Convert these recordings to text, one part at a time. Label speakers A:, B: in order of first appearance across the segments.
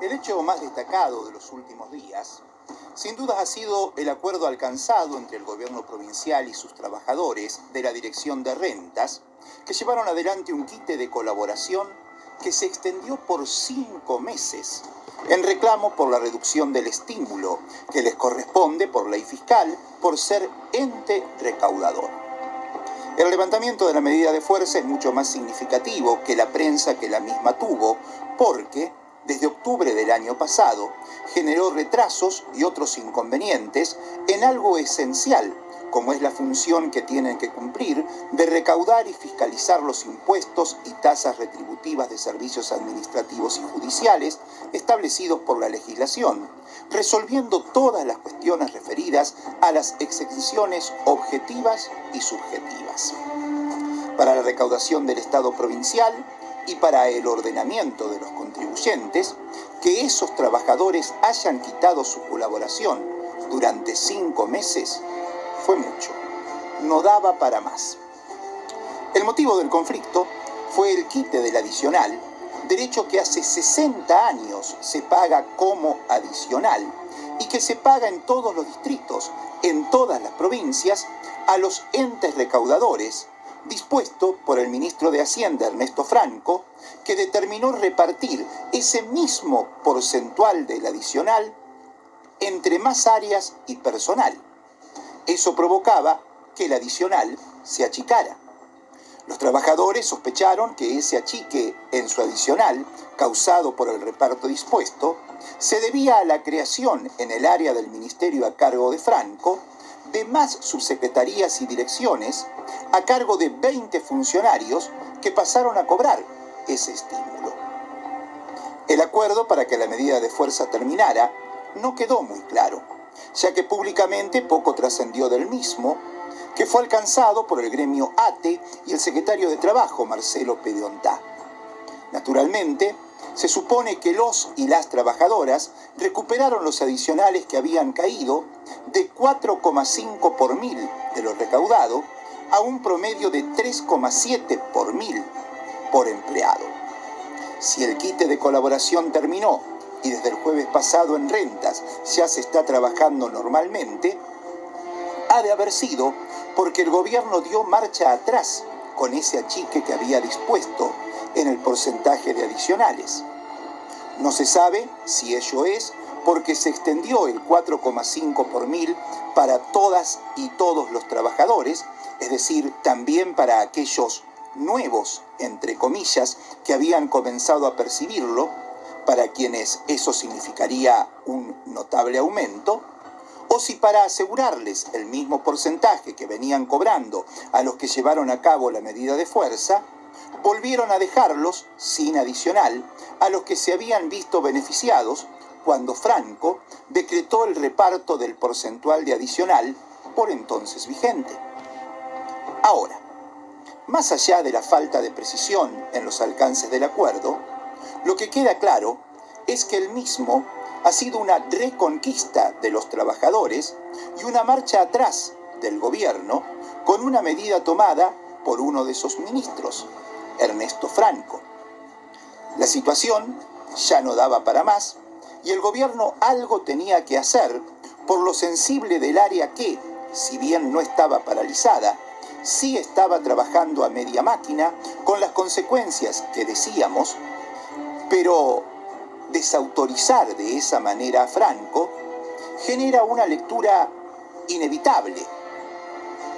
A: El hecho más destacado de los últimos días, sin duda ha sido el acuerdo alcanzado entre el gobierno provincial y sus trabajadores de la Dirección de Rentas, que llevaron adelante un quite de colaboración que se extendió por cinco meses en reclamo por la reducción del estímulo que les corresponde por ley fiscal por ser ente recaudador. El levantamiento de la medida de fuerza es mucho más significativo que la prensa que la misma tuvo, porque desde octubre del año pasado, generó retrasos y otros inconvenientes en algo esencial, como es la función que tienen que cumplir de recaudar y fiscalizar los impuestos y tasas retributivas de servicios administrativos y judiciales establecidos por la legislación, resolviendo todas las cuestiones referidas a las exenciones objetivas y subjetivas. Para la recaudación del Estado provincial, y para el ordenamiento de los contribuyentes, que esos trabajadores hayan quitado su colaboración durante cinco meses fue mucho. No daba para más. El motivo del conflicto fue el quite del adicional, derecho que hace 60 años se paga como adicional y que se paga en todos los distritos, en todas las provincias, a los entes recaudadores dispuesto por el ministro de Hacienda, Ernesto Franco, que determinó repartir ese mismo porcentual del adicional entre más áreas y personal. Eso provocaba que el adicional se achicara. Los trabajadores sospecharon que ese achique en su adicional, causado por el reparto dispuesto, se debía a la creación en el área del ministerio a cargo de Franco de más subsecretarías y direcciones a cargo de 20 funcionarios que pasaron a cobrar ese estímulo. El acuerdo para que la medida de fuerza terminara no quedó muy claro, ya que públicamente poco trascendió del mismo, que fue alcanzado por el gremio ATE y el secretario de Trabajo, Marcelo Pediontá. Naturalmente, se supone que los y las trabajadoras recuperaron los adicionales que habían caído de 4,5 por mil de lo recaudado a un promedio de 3,7 por mil por empleado. Si el quite de colaboración terminó y desde el jueves pasado en rentas ya se está trabajando normalmente, ha de haber sido porque el gobierno dio marcha atrás con ese achique que había dispuesto en el porcentaje de adicionales. No se sabe si ello es porque se extendió el 4,5 por mil para todas y todos los trabajadores, es decir, también para aquellos nuevos, entre comillas, que habían comenzado a percibirlo, para quienes eso significaría un notable aumento, o si para asegurarles el mismo porcentaje que venían cobrando a los que llevaron a cabo la medida de fuerza, volvieron a dejarlos sin adicional a los que se habían visto beneficiados cuando Franco decretó el reparto del porcentual de adicional por entonces vigente. Ahora, más allá de la falta de precisión en los alcances del acuerdo, lo que queda claro es que el mismo ha sido una reconquista de los trabajadores y una marcha atrás del gobierno con una medida tomada por uno de sus ministros, Ernesto Franco. La situación ya no daba para más y el gobierno algo tenía que hacer por lo sensible del área que, si bien no estaba paralizada, sí estaba trabajando a media máquina con las consecuencias que decíamos, pero desautorizar de esa manera a Franco genera una lectura inevitable.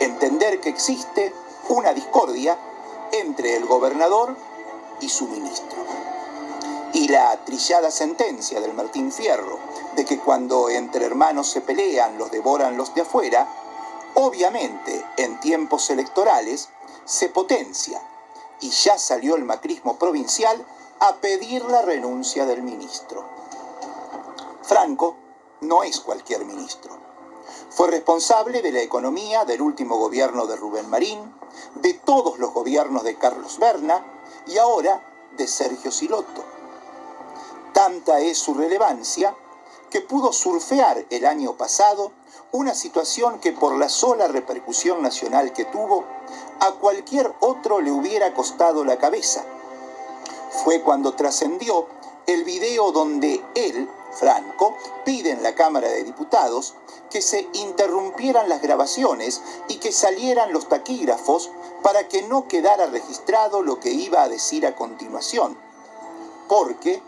A: Entender que existe una discordia entre el gobernador y su ministro. Y la trillada sentencia del Martín Fierro de que cuando entre hermanos se pelean los devoran los de afuera, obviamente en tiempos electorales se potencia y ya salió el macrismo provincial a pedir la renuncia del ministro. Franco no es cualquier ministro. Fue responsable de la economía del último gobierno de Rubén Marín, de todos los gobiernos de Carlos Berna y ahora de Sergio Silotto. Tanta es su relevancia que pudo surfear el año pasado una situación que por la sola repercusión nacional que tuvo, a cualquier otro le hubiera costado la cabeza. Fue cuando trascendió el video donde él, Franco, pide en la Cámara de Diputados que se interrumpieran las grabaciones y que salieran los taquígrafos para que no quedara registrado lo que iba a decir a continuación. Porque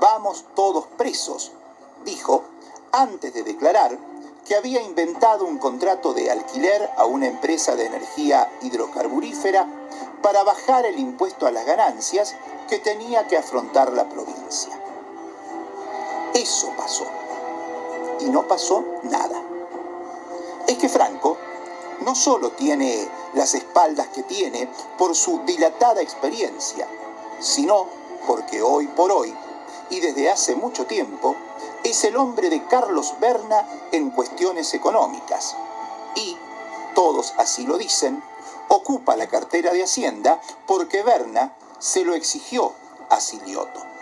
A: vamos todos presos, dijo, antes de declarar que había inventado un contrato de alquiler a una empresa de energía hidrocarburífera para bajar el impuesto a las ganancias que tenía que afrontar la provincia. Eso pasó. Y no pasó nada. Es que Franco no solo tiene las espaldas que tiene por su dilatada experiencia, sino porque hoy por hoy, y desde hace mucho tiempo, es el hombre de Carlos Berna en cuestiones económicas. Y, todos así lo dicen, ocupa la cartera de Hacienda porque Berna se lo exigió a Silioto.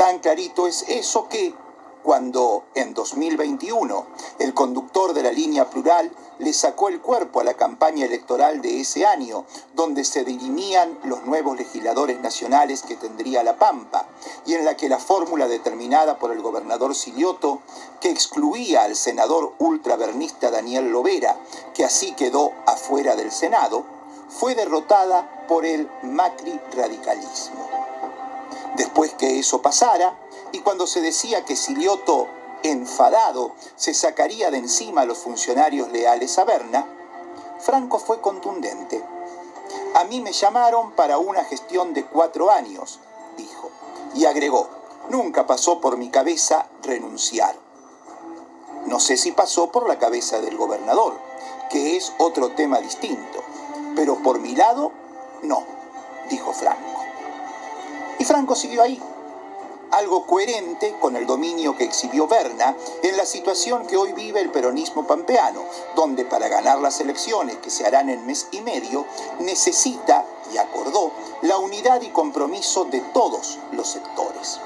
A: Tan clarito es eso que, cuando en 2021 el conductor de la línea plural le sacó el cuerpo a la campaña electoral de ese año, donde se dirimían los nuevos legisladores nacionales que tendría La Pampa, y en la que la fórmula determinada por el gobernador Silioto, que excluía al senador ultravernista Daniel Lovera, que así quedó afuera del Senado, fue derrotada por el Macri radicalismo. Después que eso pasara, y cuando se decía que Silioto, enfadado, se sacaría de encima a los funcionarios leales a Berna, Franco fue contundente. A mí me llamaron para una gestión de cuatro años, dijo, y agregó, nunca pasó por mi cabeza renunciar. No sé si pasó por la cabeza del gobernador, que es otro tema distinto, pero por mi lado, no, dijo Franco. Y Franco siguió ahí, algo coherente con el dominio que exhibió Berna en la situación que hoy vive el peronismo pampeano, donde para ganar las elecciones que se harán en mes y medio necesita, y acordó, la unidad y compromiso de todos los sectores.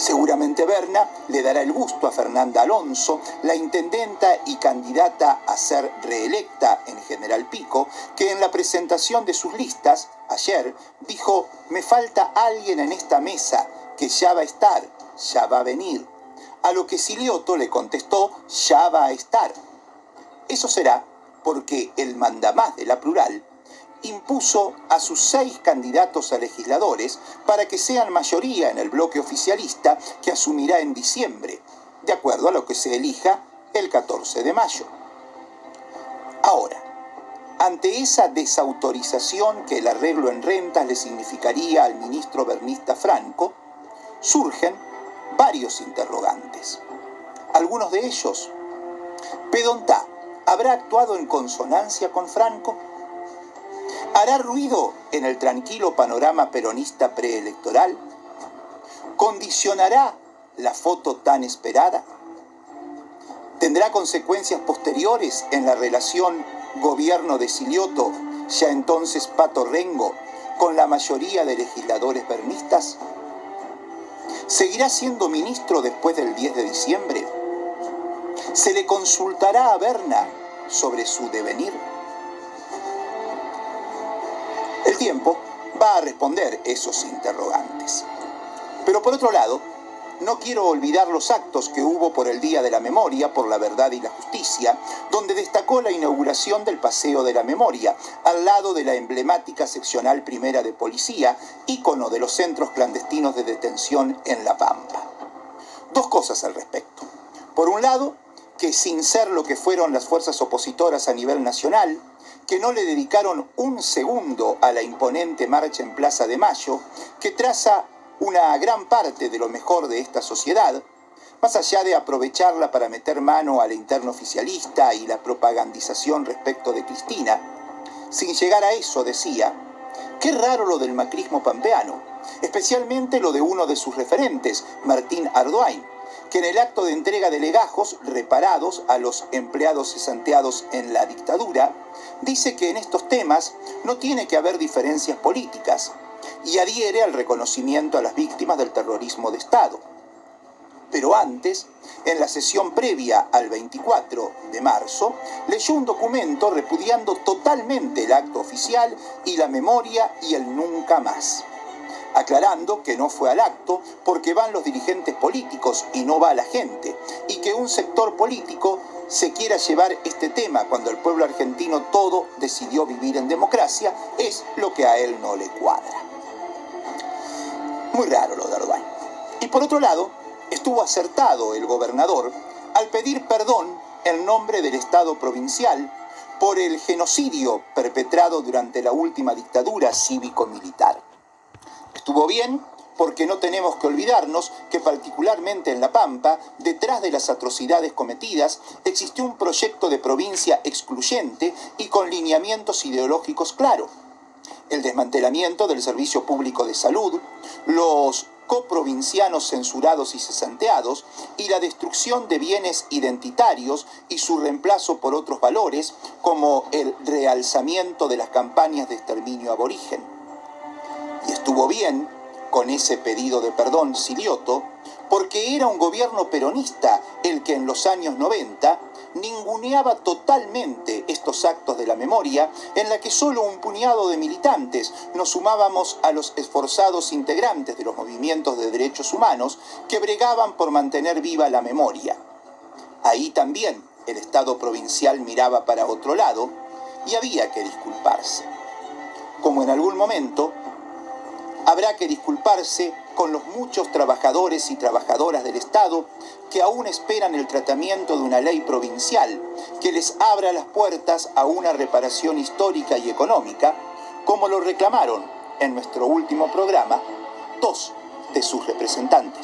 A: Seguramente Berna le dará el gusto a Fernanda Alonso, la intendenta y candidata a ser reelecta en General Pico, que en la presentación de sus listas ayer dijo, me falta alguien en esta mesa que ya va a estar, ya va a venir. A lo que Silioto le contestó, ya va a estar. Eso será porque el mandamás de la plural impuso a sus seis candidatos a legisladores para que sean mayoría en el bloque oficialista que asumirá en diciembre, de acuerdo a lo que se elija el 14 de mayo. Ahora, ante esa desautorización que el arreglo en rentas le significaría al ministro Bernista Franco, surgen varios interrogantes. Algunos de ellos, ¿Pedontá habrá actuado en consonancia con Franco? ¿Hará ruido en el tranquilo panorama peronista preelectoral? ¿Condicionará la foto tan esperada? ¿Tendrá consecuencias posteriores en la relación gobierno de Silioto, ya entonces Pato Rengo, con la mayoría de legisladores bernistas? ¿Seguirá siendo ministro después del 10 de diciembre? ¿Se le consultará a Berna sobre su devenir? Tiempo va a responder esos interrogantes. Pero por otro lado, no quiero olvidar los actos que hubo por el Día de la Memoria, por la Verdad y la Justicia, donde destacó la inauguración del Paseo de la Memoria, al lado de la emblemática seccional primera de policía, ícono de los centros clandestinos de detención en La Pampa. Dos cosas al respecto. Por un lado, que sin ser lo que fueron las fuerzas opositoras a nivel nacional, que no le dedicaron un segundo a la imponente marcha en Plaza de Mayo, que traza una gran parte de lo mejor de esta sociedad, más allá de aprovecharla para meter mano al interno oficialista y la propagandización respecto de Cristina, sin llegar a eso decía, qué raro lo del macrismo pampeano, especialmente lo de uno de sus referentes, Martín Ardoain, que en el acto de entrega de legajos reparados a los empleados cesanteados en la dictadura, dice que en estos temas no tiene que haber diferencias políticas, y adhiere al reconocimiento a las víctimas del terrorismo de Estado. Pero antes, en la sesión previa al 24 de marzo, leyó un documento repudiando totalmente el acto oficial y la memoria y el nunca más. Aclarando que no fue al acto porque van los dirigentes políticos y no va la gente, y que un sector político se quiera llevar este tema cuando el pueblo argentino todo decidió vivir en democracia es lo que a él no le cuadra. Muy raro lo de Ardoin. Y por otro lado, estuvo acertado el gobernador al pedir perdón en nombre del Estado provincial por el genocidio perpetrado durante la última dictadura cívico-militar. Estuvo bien porque no tenemos que olvidarnos que particularmente en La Pampa, detrás de las atrocidades cometidas, existió un proyecto de provincia excluyente y con lineamientos ideológicos claros. El desmantelamiento del servicio público de salud, los coprovincianos censurados y cesanteados y la destrucción de bienes identitarios y su reemplazo por otros valores como el realzamiento de las campañas de exterminio aborigen. Y estuvo bien con ese pedido de perdón Silioto porque era un gobierno peronista el que en los años 90 ninguneaba totalmente estos actos de la memoria en la que solo un puñado de militantes nos sumábamos a los esforzados integrantes de los movimientos de derechos humanos que bregaban por mantener viva la memoria. Ahí también el Estado provincial miraba para otro lado y había que disculparse. Como en algún momento habrá que disculparse con los muchos trabajadores y trabajadoras del Estado que aún esperan el tratamiento de una ley provincial que les abra las puertas a una reparación histórica y económica, como lo reclamaron en nuestro último programa dos de sus representantes.